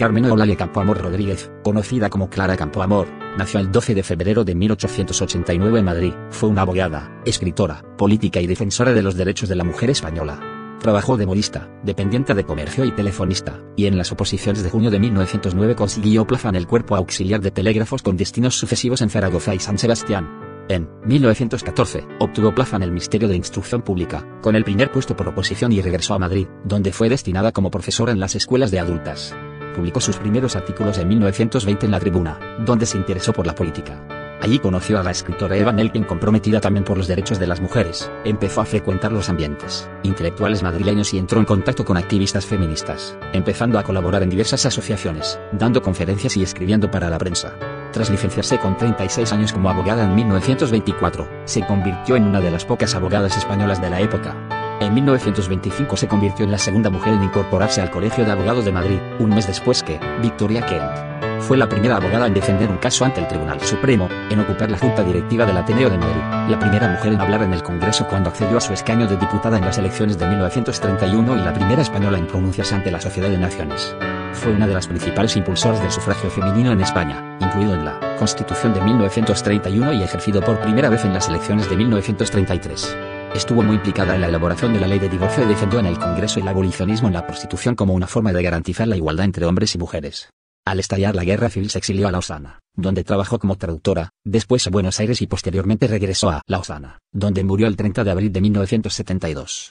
Carmen Eulalia Campoamor Rodríguez, conocida como Clara Campoamor, nació el 12 de febrero de 1889 en Madrid. Fue una abogada, escritora, política y defensora de los derechos de la mujer española. Trabajó de modista, dependiente de comercio y telefonista, y en las oposiciones de junio de 1909 consiguió plaza en el Cuerpo Auxiliar de Telégrafos con destinos sucesivos en Zaragoza y San Sebastián. En 1914, obtuvo plaza en el Ministerio de Instrucción Pública, con el primer puesto por oposición y regresó a Madrid, donde fue destinada como profesora en las escuelas de adultas publicó sus primeros artículos en 1920 en La Tribuna, donde se interesó por la política. Allí conoció a la escritora Eva Nelken comprometida también por los derechos de las mujeres, empezó a frecuentar los ambientes intelectuales madrileños y entró en contacto con activistas feministas, empezando a colaborar en diversas asociaciones, dando conferencias y escribiendo para la prensa. Tras licenciarse con 36 años como abogada en 1924, se convirtió en una de las pocas abogadas españolas de la época. En 1925 se convirtió en la segunda mujer en incorporarse al Colegio de Abogados de Madrid, un mes después que Victoria Kent. Fue la primera abogada en defender un caso ante el Tribunal Supremo, en ocupar la Junta Directiva del Ateneo de Madrid, la primera mujer en hablar en el Congreso cuando accedió a su escaño de diputada en las elecciones de 1931 y la primera española en pronunciarse ante la Sociedad de Naciones. Fue una de las principales impulsoras del sufragio femenino en España, incluido en la Constitución de 1931 y ejercido por primera vez en las elecciones de 1933. Estuvo muy implicada en la elaboración de la ley de divorcio y defendió en el Congreso el abolicionismo en la prostitución como una forma de garantizar la igualdad entre hombres y mujeres. Al estallar la guerra civil se exilió a Lausana, donde trabajó como traductora, después a Buenos Aires y posteriormente regresó a Lausana, donde murió el 30 de abril de 1972.